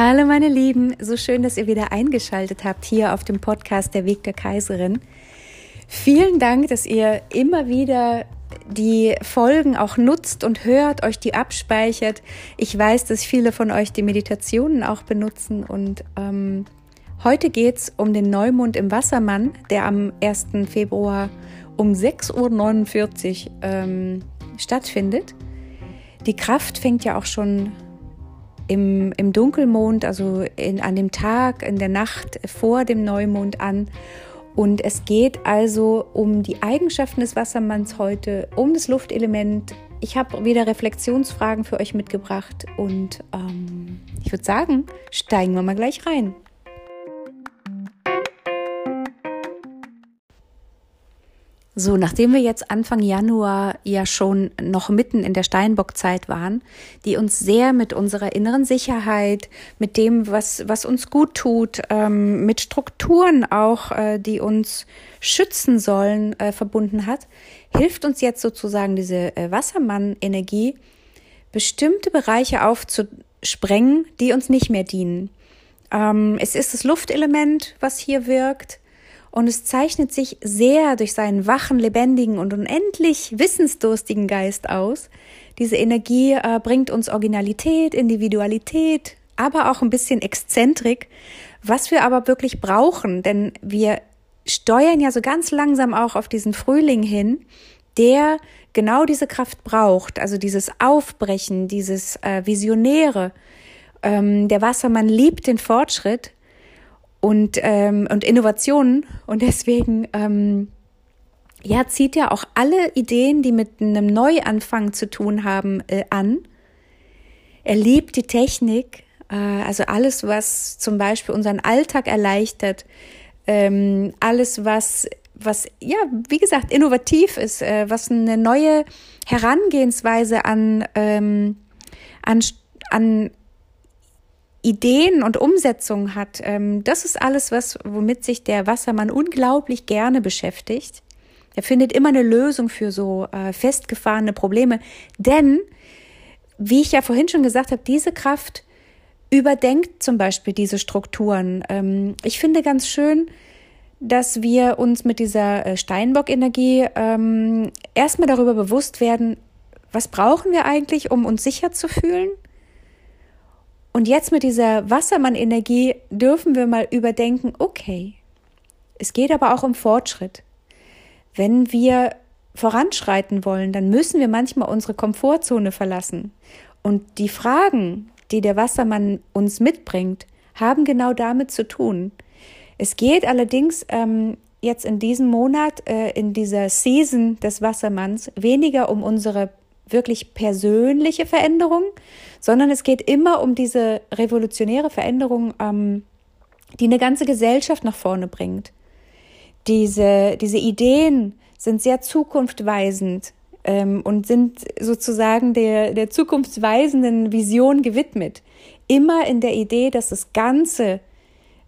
Hallo meine Lieben, so schön, dass ihr wieder eingeschaltet habt hier auf dem Podcast Der Weg der Kaiserin. Vielen Dank, dass ihr immer wieder die Folgen auch nutzt und hört, euch die abspeichert. Ich weiß, dass viele von euch die Meditationen auch benutzen und ähm, heute geht's um den Neumond im Wassermann, der am 1. Februar um 6.49 Uhr ähm, stattfindet. Die Kraft fängt ja auch schon im, im Dunkelmond, also in, an dem Tag, in der Nacht vor dem Neumond an. Und es geht also um die Eigenschaften des Wassermanns heute, um das Luftelement. Ich habe wieder Reflexionsfragen für euch mitgebracht und ähm, ich würde sagen, steigen wir mal gleich rein. So, nachdem wir jetzt Anfang Januar ja schon noch mitten in der Steinbockzeit waren, die uns sehr mit unserer inneren Sicherheit, mit dem, was, was uns gut tut, ähm, mit Strukturen auch, äh, die uns schützen sollen, äh, verbunden hat, hilft uns jetzt sozusagen diese äh, Wassermann-Energie, bestimmte Bereiche aufzusprengen, die uns nicht mehr dienen. Ähm, es ist das Luftelement, was hier wirkt. Und es zeichnet sich sehr durch seinen wachen, lebendigen und unendlich wissensdurstigen Geist aus. Diese Energie äh, bringt uns Originalität, Individualität, aber auch ein bisschen Exzentrik, was wir aber wirklich brauchen, denn wir steuern ja so ganz langsam auch auf diesen Frühling hin, der genau diese Kraft braucht, also dieses Aufbrechen, dieses äh, Visionäre. Ähm, der Wassermann liebt den Fortschritt und, ähm, und Innovationen. Und deswegen ähm, ja, zieht ja auch alle Ideen, die mit einem Neuanfang zu tun haben, äh, an. Er liebt die Technik, äh, also alles, was zum Beispiel unseren Alltag erleichtert, ähm, alles, was, was, ja, wie gesagt, innovativ ist, äh, was eine neue Herangehensweise an, ähm, an, an Ideen und Umsetzung hat, ähm, das ist alles, was, womit sich der Wassermann unglaublich gerne beschäftigt. Er findet immer eine Lösung für so äh, festgefahrene Probleme, denn, wie ich ja vorhin schon gesagt habe, diese Kraft überdenkt zum Beispiel diese Strukturen. Ähm, ich finde ganz schön, dass wir uns mit dieser äh, Steinbock-Energie ähm, erstmal darüber bewusst werden, was brauchen wir eigentlich, um uns sicher zu fühlen? Und jetzt mit dieser Wassermann-Energie dürfen wir mal überdenken, okay, es geht aber auch um Fortschritt. Wenn wir voranschreiten wollen, dann müssen wir manchmal unsere Komfortzone verlassen. Und die Fragen, die der Wassermann uns mitbringt, haben genau damit zu tun. Es geht allerdings ähm, jetzt in diesem Monat, äh, in dieser Season des Wassermanns, weniger um unsere wirklich persönliche Veränderung, sondern es geht immer um diese revolutionäre Veränderung, ähm, die eine ganze Gesellschaft nach vorne bringt. Diese, diese Ideen sind sehr zukunftweisend ähm, und sind sozusagen der, der zukunftsweisenden Vision gewidmet. Immer in der Idee, dass das Ganze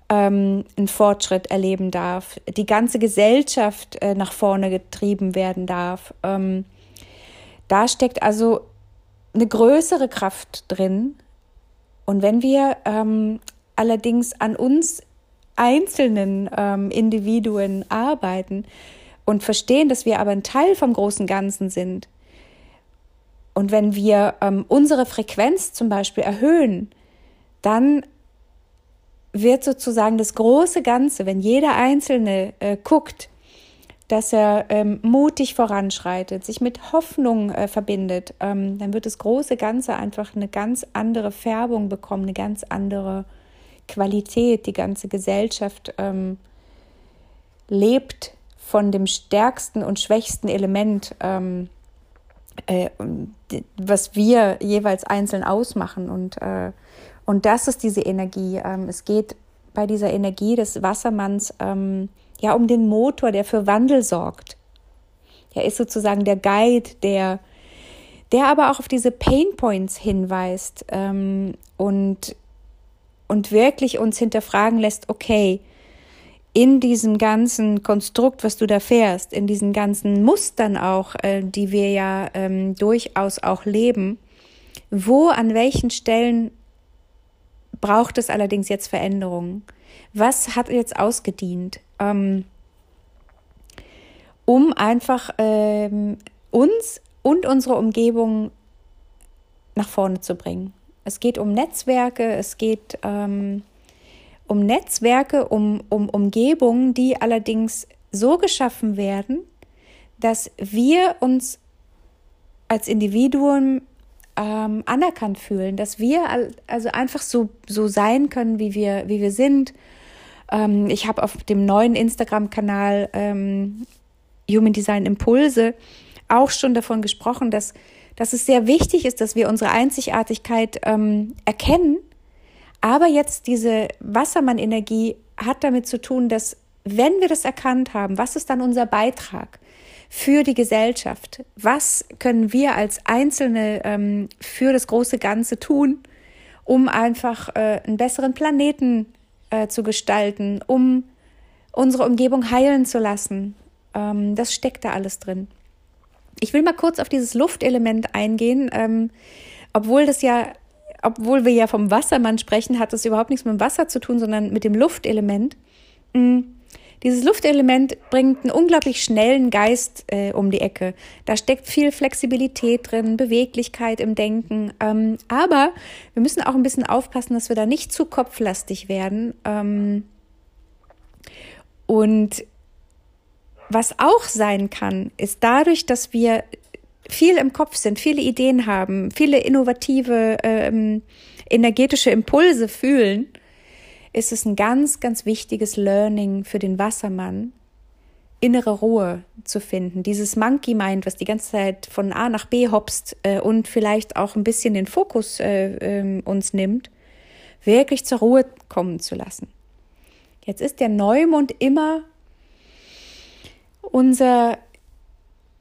ähm, einen Fortschritt erleben darf, die ganze Gesellschaft äh, nach vorne getrieben werden darf. Ähm, da steckt also eine größere Kraft drin. Und wenn wir ähm, allerdings an uns einzelnen ähm, Individuen arbeiten und verstehen, dass wir aber ein Teil vom großen Ganzen sind, und wenn wir ähm, unsere Frequenz zum Beispiel erhöhen, dann wird sozusagen das große Ganze, wenn jeder Einzelne äh, guckt, dass er ähm, mutig voranschreitet, sich mit Hoffnung äh, verbindet, ähm, dann wird das große Ganze einfach eine ganz andere Färbung bekommen, eine ganz andere Qualität. Die ganze Gesellschaft ähm, lebt von dem stärksten und schwächsten Element, ähm, äh, was wir jeweils einzeln ausmachen. Und, äh, und das ist diese Energie. Ähm, es geht bei dieser Energie des Wassermanns ähm, ja um den Motor, der für Wandel sorgt. Er ist sozusagen der Guide, der, der aber auch auf diese Pain Points hinweist ähm, und, und wirklich uns hinterfragen lässt, okay, in diesem ganzen Konstrukt, was du da fährst, in diesen ganzen Mustern auch, äh, die wir ja ähm, durchaus auch leben, wo an welchen Stellen braucht es allerdings jetzt Veränderungen? Was hat jetzt ausgedient? Ähm, um einfach ähm, uns und unsere Umgebung nach vorne zu bringen. Es geht um Netzwerke, es geht ähm, um Netzwerke, um, um Umgebungen, die allerdings so geschaffen werden, dass wir uns als Individuum ähm, anerkannt fühlen, dass wir also einfach so, so sein können, wie wir, wie wir sind. Ähm, ich habe auf dem neuen Instagram-Kanal ähm, Human Design Impulse auch schon davon gesprochen, dass, dass es sehr wichtig ist, dass wir unsere Einzigartigkeit ähm, erkennen. Aber jetzt diese Wassermann-Energie hat damit zu tun, dass wenn wir das erkannt haben, was ist dann unser Beitrag für die Gesellschaft? Was können wir als Einzelne ähm, für das große Ganze tun, um einfach äh, einen besseren Planeten äh, zu gestalten, um unsere Umgebung heilen zu lassen? Ähm, das steckt da alles drin. Ich will mal kurz auf dieses Luftelement eingehen, ähm, obwohl das ja, obwohl wir ja vom Wassermann sprechen, hat das überhaupt nichts mit dem Wasser zu tun, sondern mit dem Luftelement. Mhm. Dieses Luftelement bringt einen unglaublich schnellen Geist äh, um die Ecke. Da steckt viel Flexibilität drin, Beweglichkeit im Denken. Ähm, aber wir müssen auch ein bisschen aufpassen, dass wir da nicht zu kopflastig werden. Ähm, und was auch sein kann, ist dadurch, dass wir viel im Kopf sind, viele Ideen haben, viele innovative, ähm, energetische Impulse fühlen, ist es ein ganz, ganz wichtiges Learning für den Wassermann, innere Ruhe zu finden. Dieses Monkey Mind, was die ganze Zeit von A nach B hopst äh, und vielleicht auch ein bisschen den Fokus äh, äh, uns nimmt, wirklich zur Ruhe kommen zu lassen. Jetzt ist der Neumond immer unser,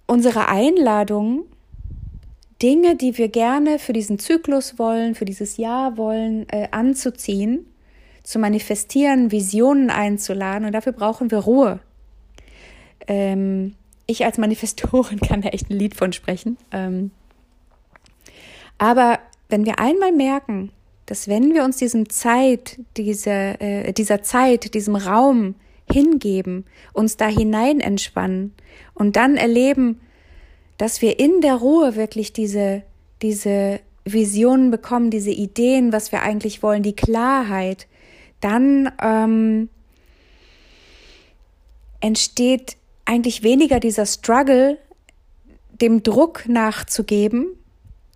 unsere Einladung, Dinge, die wir gerne für diesen Zyklus wollen, für dieses Jahr wollen, äh, anzuziehen, zu manifestieren, Visionen einzuladen. Und dafür brauchen wir Ruhe. Ähm, ich als Manifestorin kann da echt ein Lied von sprechen. Ähm, aber wenn wir einmal merken, dass wenn wir uns diesem Zeit, diese, äh, dieser Zeit, diesem Raum hingeben, uns da hinein entspannen und dann erleben, dass wir in der Ruhe wirklich diese, diese Visionen bekommen, diese Ideen, was wir eigentlich wollen, die Klarheit, dann ähm, entsteht eigentlich weniger dieser Struggle, dem Druck nachzugeben,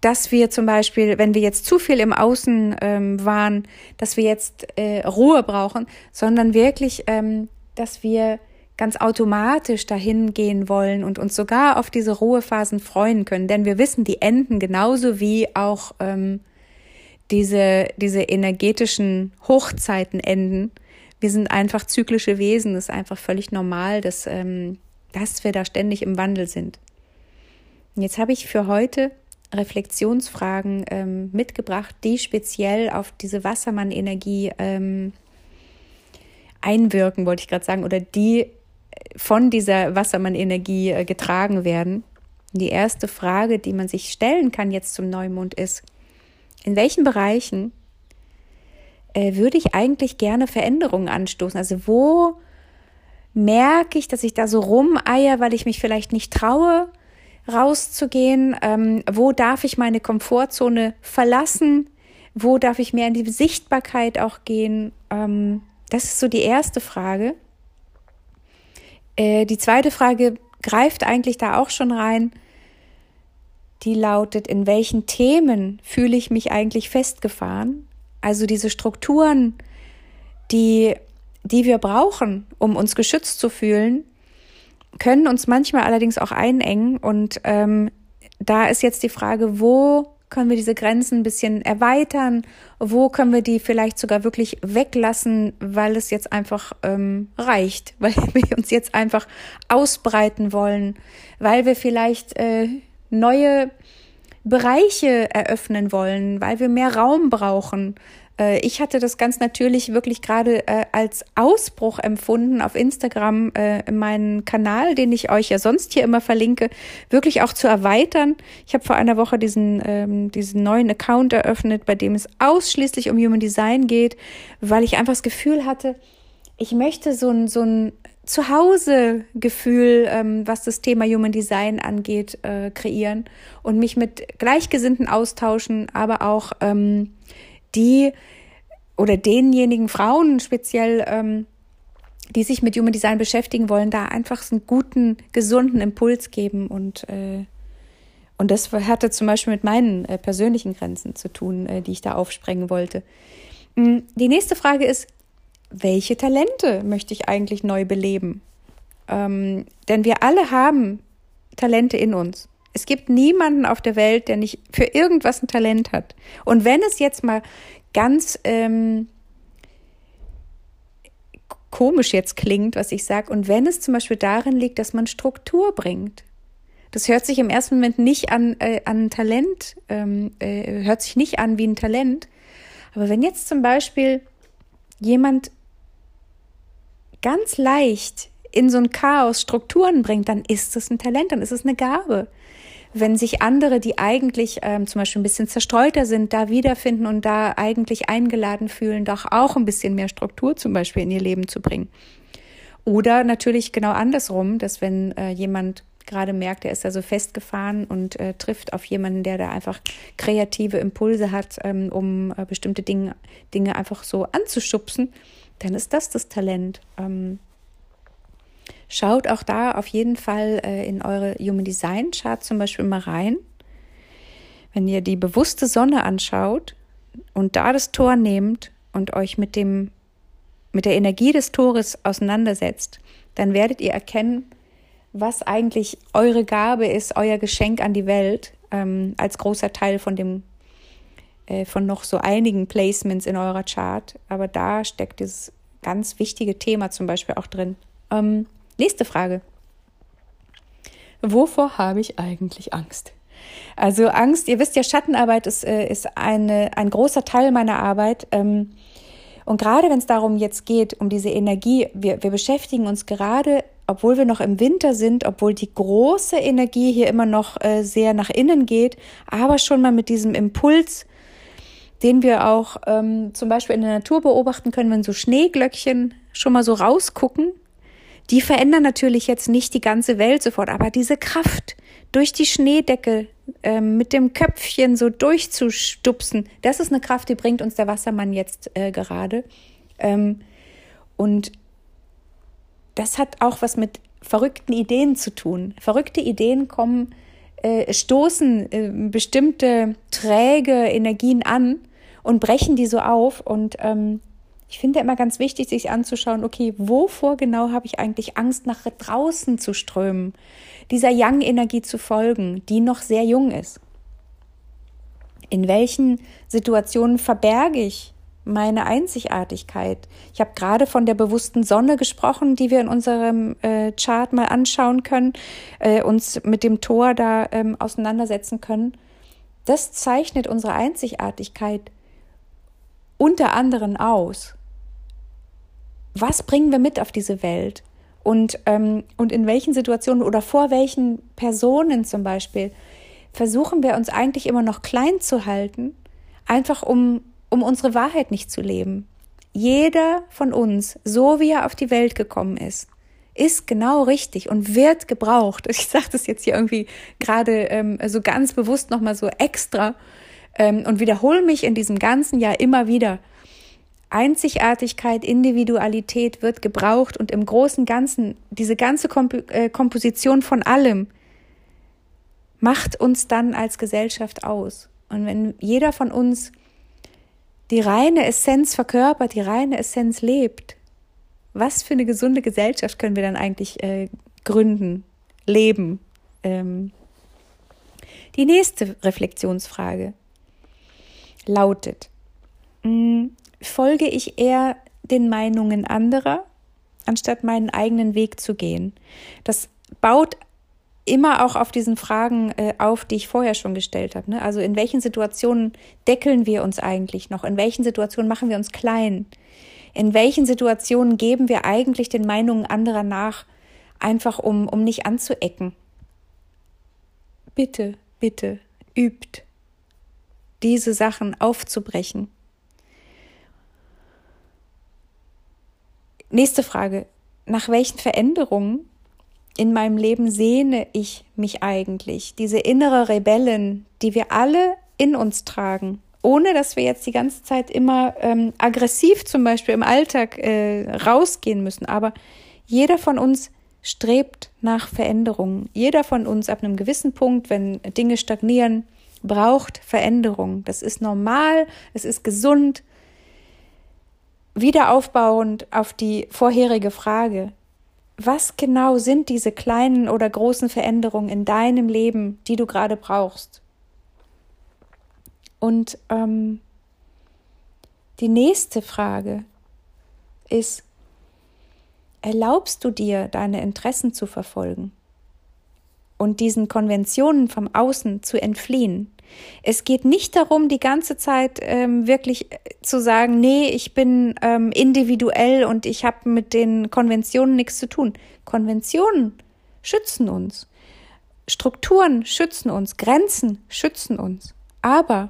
dass wir zum Beispiel, wenn wir jetzt zu viel im Außen ähm, waren, dass wir jetzt äh, Ruhe brauchen, sondern wirklich ähm, dass wir ganz automatisch dahin gehen wollen und uns sogar auf diese Ruhephasen freuen können. Denn wir wissen, die enden genauso wie auch ähm, diese, diese energetischen Hochzeiten enden. Wir sind einfach zyklische Wesen. Es ist einfach völlig normal, dass, ähm, dass wir da ständig im Wandel sind. Und jetzt habe ich für heute Reflexionsfragen ähm, mitgebracht, die speziell auf diese Wassermann-Energie ähm, einwirken, wollte ich gerade sagen, oder die von dieser Wassermann-Energie äh, getragen werden. Die erste Frage, die man sich stellen kann jetzt zum Neumond ist, in welchen Bereichen äh, würde ich eigentlich gerne Veränderungen anstoßen? Also wo merke ich, dass ich da so rumeier, weil ich mich vielleicht nicht traue, rauszugehen? Ähm, wo darf ich meine Komfortzone verlassen? Wo darf ich mehr in die Sichtbarkeit auch gehen? Ähm, das ist so die erste Frage. Äh, die zweite Frage greift eigentlich da auch schon rein. Die lautet, in welchen Themen fühle ich mich eigentlich festgefahren? Also diese Strukturen, die, die wir brauchen, um uns geschützt zu fühlen, können uns manchmal allerdings auch einengen. Und ähm, da ist jetzt die Frage, wo können wir diese Grenzen ein bisschen erweitern? Wo können wir die vielleicht sogar wirklich weglassen, weil es jetzt einfach ähm, reicht, weil wir uns jetzt einfach ausbreiten wollen, weil wir vielleicht äh, neue Bereiche eröffnen wollen, weil wir mehr Raum brauchen, Äh, ich hatte das ganz natürlich wirklich gerade äh, als Ausbruch empfunden, auf Instagram äh, meinen Kanal, den ich euch ja sonst hier immer verlinke, wirklich auch zu erweitern. Ich habe vor einer Woche diesen, ähm, diesen neuen Account eröffnet, bei dem es ausschließlich um Human Design geht, weil ich einfach das Gefühl hatte, ich möchte so ein, so ein Zuhause-Gefühl, ähm, was das Thema Human Design angeht, äh, kreieren und mich mit Gleichgesinnten austauschen, aber auch ähm, die oder denjenigen Frauen speziell, ähm, die sich mit Human Design beschäftigen wollen, da einfach einen guten, gesunden Impuls geben und äh, und das hatte zum Beispiel mit meinen äh, persönlichen Grenzen zu tun, äh, die ich da aufsprengen wollte. Mm, die nächste Frage ist, welche Talente möchte ich eigentlich neu beleben? Ähm, denn wir alle haben Talente in uns. Es gibt niemanden auf der Welt, der nicht für irgendwas ein Talent hat. Und wenn es jetzt mal ganz ähm, komisch jetzt klingt, was ich sage, und wenn es zum Beispiel darin liegt, dass man Struktur bringt. Das hört sich im ersten Moment nicht an, äh, an Talent, ähm, äh, hört sich nicht an wie ein Talent. Aber wenn jetzt zum Beispiel jemand ganz leicht in so ein Chaos Strukturen bringt, dann ist es ein Talent, dann ist es eine Gabe. Wenn sich andere, die eigentlich ähm, zum Beispiel ein bisschen zerstreuter sind, da wiederfinden und da eigentlich eingeladen fühlen, doch auch ein bisschen mehr Struktur zum Beispiel in ihr Leben zu bringen. Oder natürlich genau andersrum, dass wenn äh, jemand gerade merkt, er ist da so festgefahren und äh, trifft auf jemanden, der da einfach kreative Impulse hat, ähm, um äh, bestimmte Dinge, Dinge einfach so anzuschubsen, dann ist das das Talent. Ähm, schaut auch da auf jeden Fall äh, in eure Human Design Chart zum Beispiel mal rein. Wenn ihr die bewusste Sonne anschaut und da das Tor nehmt und euch mit dem mit der Energie des Tores auseinandersetzt, dann werdet ihr erkennen, was eigentlich eure Gabe ist, euer Geschenk an die Welt, ähm, als großer Teil von dem äh, von noch so einigen Placements in eurer Chart. Aber da steckt dieses ganz wichtige Thema zum Beispiel auch drin. Ähm, nächste Frage. Wovor habe ich eigentlich Angst? Also Angst, ihr wisst ja, Schattenarbeit ist, äh, ist eine, ein großer Teil meiner Arbeit. Ähm, und gerade wenn es darum jetzt geht, um diese Energie, wir, wir beschäftigen uns gerade, obwohl wir noch im Winter sind, obwohl die große Energie hier immer noch äh, sehr nach innen geht, aber schon mal mit diesem Impuls den wir auch ähm, zum Beispiel in der Natur beobachten können, wenn so Schneeglöckchen schon mal so rausgucken. Die verändern natürlich jetzt nicht die ganze Welt sofort, aber diese Kraft durch die Schneedecke ähm, mit dem Köpfchen so durchzustupsen, das ist eine Kraft, die bringt uns der Wassermann jetzt äh, gerade. Ähm, und das hat auch was mit verrückten Ideen zu tun. Verrückte Ideen kommen, äh, stoßen äh, bestimmte träge Energien an und brechen die so auf. Und ähm, ich finde immer ganz wichtig, sich anzuschauen, okay, wovor genau habe ich eigentlich Angst, nach draußen zu strömen, dieser Yang-Energie zu folgen, die noch sehr jung ist. In welchen Situationen verberge ich meine Einzigartigkeit? Ich habe gerade von der bewussten Sonne gesprochen, die wir in unserem äh, Chart mal anschauen können, äh, uns mit dem Tor da ähm, auseinandersetzen können. Das zeichnet unsere Einzigartigkeit unter anderem aus? Was bringen wir mit auf diese Welt? Und, ähm, und in welchen Situationen oder vor welchen Personen zum Beispiel versuchen wir uns eigentlich immer noch klein zu halten, einfach um, um unsere Wahrheit nicht zu leben. Jeder von uns, so wie er auf die Welt gekommen ist, ist genau richtig und wird gebraucht. Ich sage das jetzt hier irgendwie gerade ähm, so ganz bewusst nochmal so extra, ähm, und wiederhole mich in diesem ganzen Jahr immer wieder. Einzigartigkeit, Individualität wird gebraucht und im großen Ganzen diese ganze Komp äh, Komposition von allem macht uns dann als Gesellschaft aus. Und wenn jeder von uns die reine Essenz verkörpert, die reine Essenz lebt, was für eine gesunde Gesellschaft können wir dann eigentlich äh, gründen, leben? Ähm die nächste Reflexionsfrage lautet, mm, folge ich eher den Meinungen anderer, anstatt meinen eigenen Weg zu gehen. Das baut immer auch auf diesen Fragen äh, auf, die ich vorher schon gestellt habe. Ne? Also in welchen Situationen deckeln wir uns eigentlich noch? In welchen Situationen machen wir uns klein? In welchen Situationen geben wir eigentlich den Meinungen anderer nach, einfach um, um nicht anzuecken? Bitte, bitte, übt, diese Sachen aufzubrechen. Nächste Frage. Nach welchen Veränderungen in meinem Leben sehne ich mich eigentlich? Diese innere Rebellen, die wir alle in uns tragen, ohne dass wir jetzt die ganze Zeit immer ähm, aggressiv zum Beispiel im Alltag äh, rausgehen müssen. Aber jeder von uns strebt nach Veränderungen. Jeder von uns ab einem gewissen Punkt, wenn Dinge stagnieren, braucht Veränderung. Das ist normal, es ist gesund. Wieder aufbauend auf die vorherige Frage, was genau sind diese kleinen oder großen Veränderungen in deinem Leben, die du gerade brauchst? Und ähm, die nächste Frage ist, erlaubst du dir, deine Interessen zu verfolgen und diesen Konventionen vom Außen zu entfliehen? Es geht nicht darum, die ganze Zeit ähm, wirklich äh, zu sagen, nee, ich bin ähm, individuell und ich habe mit den Konventionen nichts zu tun. Konventionen schützen uns. Strukturen schützen uns. Grenzen schützen uns. Aber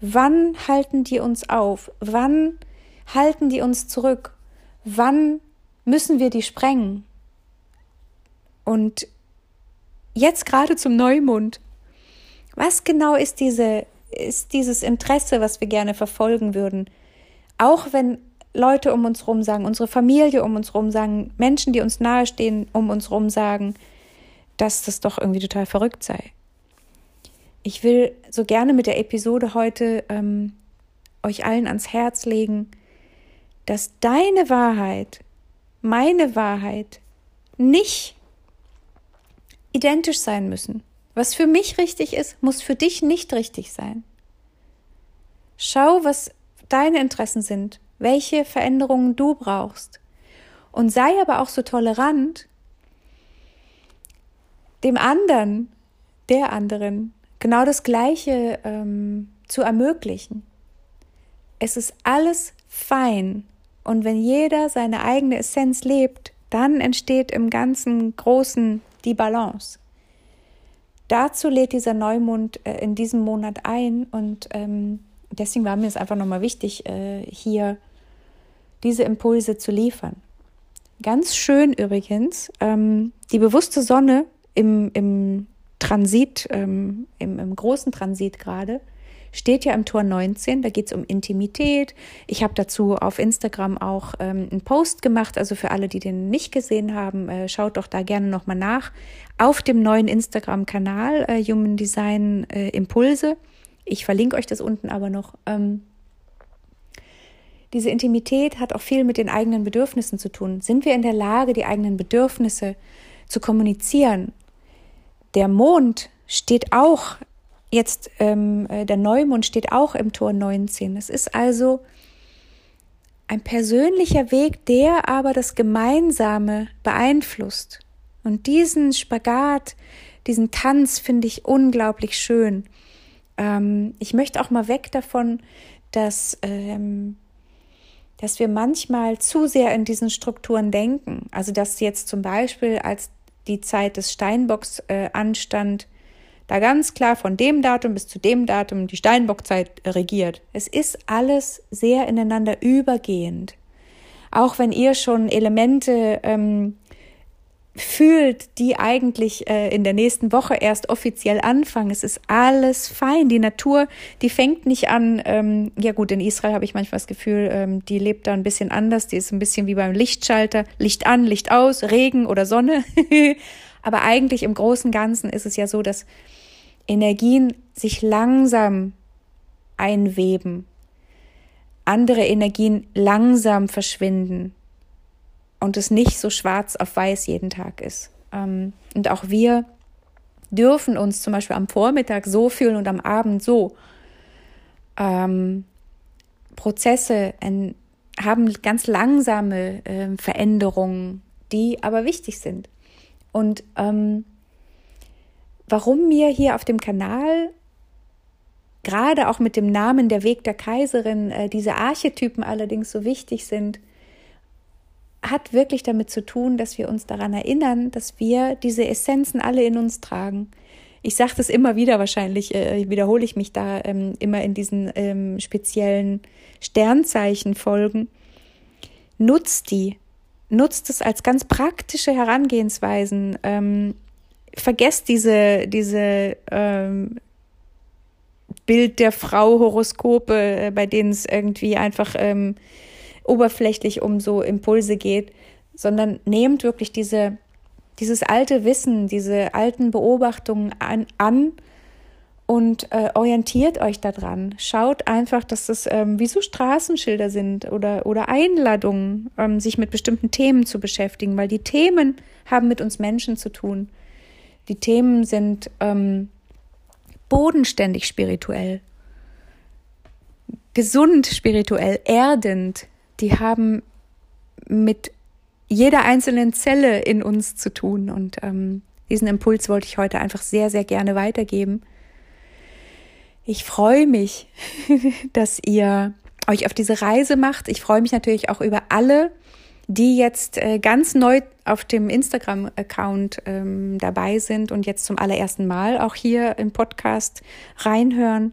wann halten die uns auf? Wann halten die uns zurück? Wann müssen wir die sprengen? Und jetzt gerade zum Neumond was genau ist diese, ist dieses Interesse, was wir gerne verfolgen würden? Auch wenn Leute um uns rum sagen, unsere Familie um uns rum sagen, Menschen, die uns nahestehen, um uns rum sagen, dass das doch irgendwie total verrückt sei. Ich will so gerne mit der Episode heute ähm, euch allen ans Herz legen, dass deine Wahrheit, meine Wahrheit nicht identisch sein müssen. Was für mich richtig ist, muss für dich nicht richtig sein. Schau, was deine Interessen sind, welche Veränderungen du brauchst. Und sei aber auch so tolerant, dem anderen, der anderen, genau das Gleiche ähm, zu ermöglichen. Es ist alles fein. Und wenn jeder seine eigene Essenz lebt, dann entsteht im ganzen Großen die Balance. Dazu lädt dieser Neumond äh, in diesem Monat ein und ähm, deswegen war mir es einfach nochmal wichtig, äh, hier diese Impulse zu liefern. Ganz schön übrigens, ähm, die bewusste Sonne im, im Transit, ähm, im, im großen Transit gerade, steht ja im Tor 19, da geht es um Intimität. Ich habe dazu auf Instagram auch ähm, einen Post gemacht, also für alle, die den nicht gesehen haben, äh, schaut doch da gerne nochmal nach. Auf dem neuen Instagram-Kanal äh, Human Design äh, Impulse. Ich verlinke euch das unten aber noch. Ähm, diese Intimität hat auch viel mit den eigenen Bedürfnissen zu tun. Sind wir in der Lage, die eigenen Bedürfnisse zu kommunizieren? Der Mond steht auch Jetzt ähm, äh, der Neumond steht auch im Tor 19. Es ist also ein persönlicher Weg, der aber das Gemeinsame beeinflusst. Und diesen Spagat, diesen Tanz finde ich unglaublich schön. Ähm, ich möchte auch mal weg davon, dass, ähm, dass wir manchmal zu sehr in diesen Strukturen denken. Also dass jetzt zum Beispiel, als die Zeit des Steinbocks äh, anstand, da ganz klar von dem Datum bis zu dem Datum die Steinbockzeit regiert. Es ist alles sehr ineinander übergehend. Auch wenn ihr schon Elemente ähm, fühlt, die eigentlich äh, in der nächsten Woche erst offiziell anfangen. Es ist alles fein. Die Natur, die fängt nicht an. Ähm, ja gut, in Israel habe ich manchmal das Gefühl, ähm, die lebt da ein bisschen anders. Die ist ein bisschen wie beim Lichtschalter. Licht an, Licht aus, Regen oder Sonne. Aber eigentlich im Großen Ganzen ist es ja so, dass Energien sich langsam einweben, andere Energien langsam verschwinden und es nicht so schwarz auf weiß jeden Tag ist. Ähm, und auch wir dürfen uns zum Beispiel am Vormittag so fühlen und am Abend so. Ähm, Prozesse haben ganz langsame äh, Veränderungen, die aber wichtig sind. Und ähm, warum mir hier auf dem Kanal gerade auch mit dem Namen Der Weg der Kaiserin äh, diese Archetypen allerdings so wichtig sind, hat wirklich damit zu tun, dass wir uns daran erinnern, dass wir diese Essenzen alle in uns tragen. Ich sage das immer wieder wahrscheinlich, äh, wiederhole ich mich da ähm, immer in diesen ähm, speziellen Sternzeichenfolgen. Nutzt die, nutzt es als ganz praktische Herangehensweisen. Ähm, vergesst diese, diese ähm, Bild der Frau Horoskope, äh, bei denen es irgendwie einfach ähm, oberflächlich um so Impulse geht, sondern nehmt wirklich diese, dieses alte Wissen, diese alten Beobachtungen an, an und äh, orientiert euch daran. Schaut einfach, dass das ähm, wie so Straßenschilder sind oder, oder Einladungen, ähm, sich mit bestimmten Themen zu beschäftigen, weil die Themen haben mit uns Menschen zu tun. Die Themen sind ähm, bodenständig spirituell, gesund spirituell, erdend. Die haben mit jeder einzelnen Zelle in uns zu tun. Und ähm, diesen Impuls wollte ich heute einfach sehr, sehr gerne weitergeben. Ich freue mich, dass ihr euch auf diese Reise macht. Ich freue mich natürlich auch über alle, die jetzt äh, ganz neu auf dem Instagram-Account ähm, dabei sind und jetzt zum allerersten Mal auch hier im Podcast reinhören.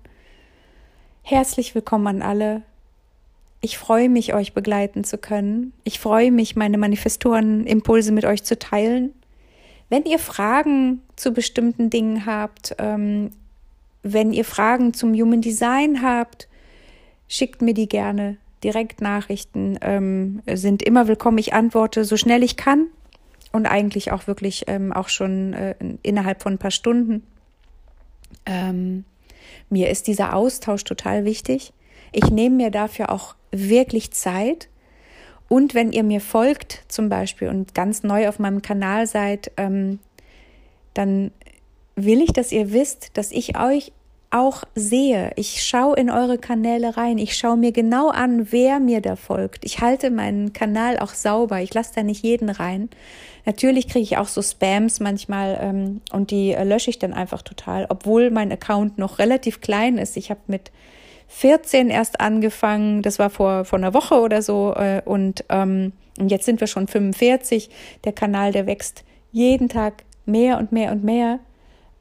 Herzlich willkommen an alle. Ich freue mich, euch begleiten zu können. Ich freue mich, meine Manifestoren-Impulse mit euch zu teilen. Wenn ihr Fragen zu bestimmten Dingen habt, ähm, wenn ihr Fragen zum Human Design habt, schickt mir die gerne. Direktnachrichten ähm, sind immer willkommen. Ich antworte so schnell ich kann und eigentlich auch wirklich ähm, auch schon äh, innerhalb von ein paar Stunden. Ähm, mir ist dieser Austausch total wichtig. Ich nehme mir dafür auch wirklich Zeit. Und wenn ihr mir folgt zum Beispiel und ganz neu auf meinem Kanal seid, ähm, dann will ich, dass ihr wisst, dass ich euch auch sehe. Ich schaue in eure Kanäle rein. Ich schaue mir genau an, wer mir da folgt. Ich halte meinen Kanal auch sauber. Ich lasse da nicht jeden rein. Natürlich kriege ich auch so Spams manchmal ähm, und die äh, lösche ich dann einfach total, obwohl mein Account noch relativ klein ist. Ich habe mit 14 erst angefangen. Das war vor, vor einer Woche oder so. Äh, und, ähm, jetzt sind wir schon 45. Der Kanal, der wächst jeden Tag mehr und mehr und mehr.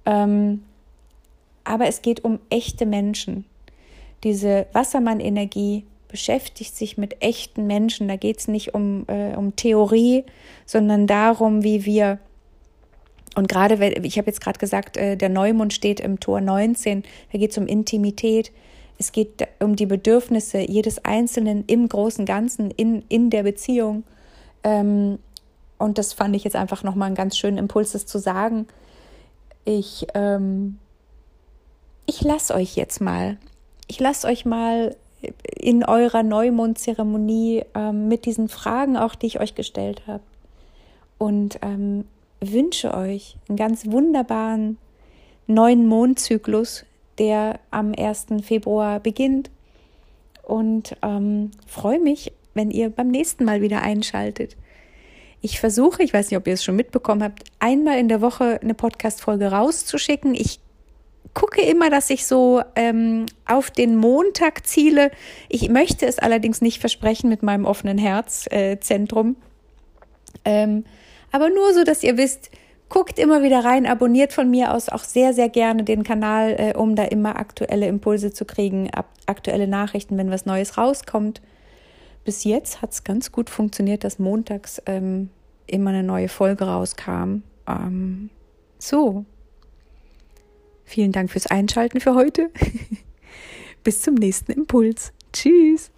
Ähm, aber es geht um echte Menschen. Diese Wassermann-Energie beschäftigt sich mit echten Menschen. Da geht es nicht um, äh, um Theorie, sondern darum, wie wir und gerade, ich habe jetzt gerade gesagt, äh, der Neumond steht im Tor 19, da geht es um Intimität. Es geht um die Bedürfnisse jedes Einzelnen im großen Ganzen, in, in der Beziehung. Ähm, und das fand ich jetzt einfach nochmal einen ganz schönen Impuls, das zu sagen. Ich ähm, ich lasse euch jetzt mal. Ich lasse euch mal in eurer Neumondzeremonie ähm, mit diesen Fragen auch, die ich euch gestellt habe. Und ähm, wünsche euch einen ganz wunderbaren neuen Mondzyklus, der am 1. Februar beginnt. Und ähm, freue mich, wenn ihr beim nächsten Mal wieder einschaltet. Ich versuche, ich weiß nicht, ob ihr es schon mitbekommen habt, einmal in der Woche eine Podcast-Folge rauszuschicken. Ich gucke immer, dass ich so ähm, auf den Montag ziele. Ich möchte es allerdings nicht versprechen mit meinem offenen Herzzentrum. Äh, ähm, aber nur so, dass ihr wisst, guckt immer wieder rein, abonniert von mir aus auch sehr, sehr gerne den Kanal, äh, um da immer aktuelle Impulse zu kriegen, aktuelle Nachrichten, wenn was Neues rauskommt. Bis jetzt hat es ganz gut funktioniert, dass montags ähm, immer eine neue Folge rauskam. Ähm, so, Vielen Dank fürs Einschalten für heute. Bis zum nächsten Impuls. Tschüss.